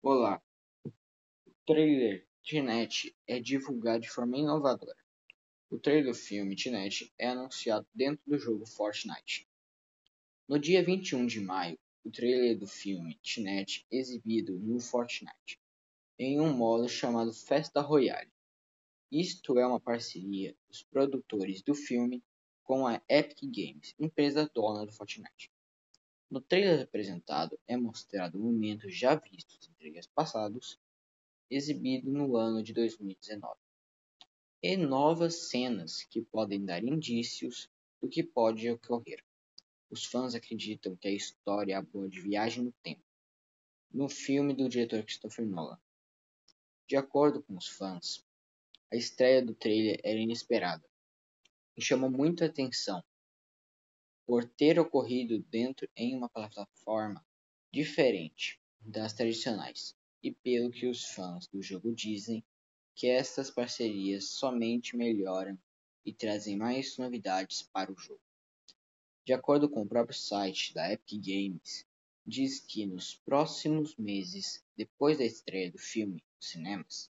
Olá! O trailer Tenet é divulgado de forma inovadora. O trailer do filme Tenet é anunciado dentro do jogo Fortnite. No dia 21 de maio, o trailer do filme Tenet é exibido no Fortnite, em um modo chamado Festa Royale. Isto é uma parceria dos produtores do filme com a Epic Games, empresa dona do Fortnite. No trailer apresentado é mostrado momentos já vistos em trailers passados, exibido no ano de 2019, e novas cenas que podem dar indícios do que pode ocorrer. Os fãs acreditam que a história aborde viagem no tempo, no filme do diretor Christopher Nolan. De acordo com os fãs, a estreia do trailer era inesperada e chamou muita atenção por ter ocorrido dentro em uma plataforma diferente das tradicionais, e pelo que os fãs do jogo dizem, que estas parcerias somente melhoram e trazem mais novidades para o jogo. De acordo com o próprio site da Epic Games, diz que nos próximos meses, depois da estreia do filme nos cinemas,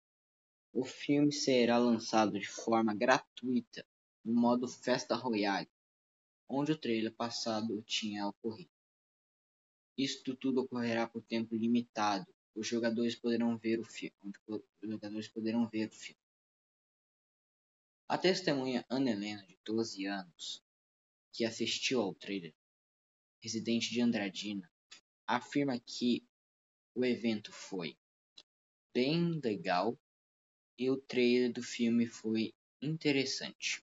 o filme será lançado de forma gratuita no modo Festa Royale onde o trailer passado tinha ocorrido. Isto tudo ocorrerá por tempo limitado. Os jogadores poderão ver o filme. Os jogadores poderão ver o filme. A testemunha Ana Helena, de 12 anos, que assistiu ao trailer, residente de Andradina, afirma que o evento foi bem legal e o trailer do filme foi interessante.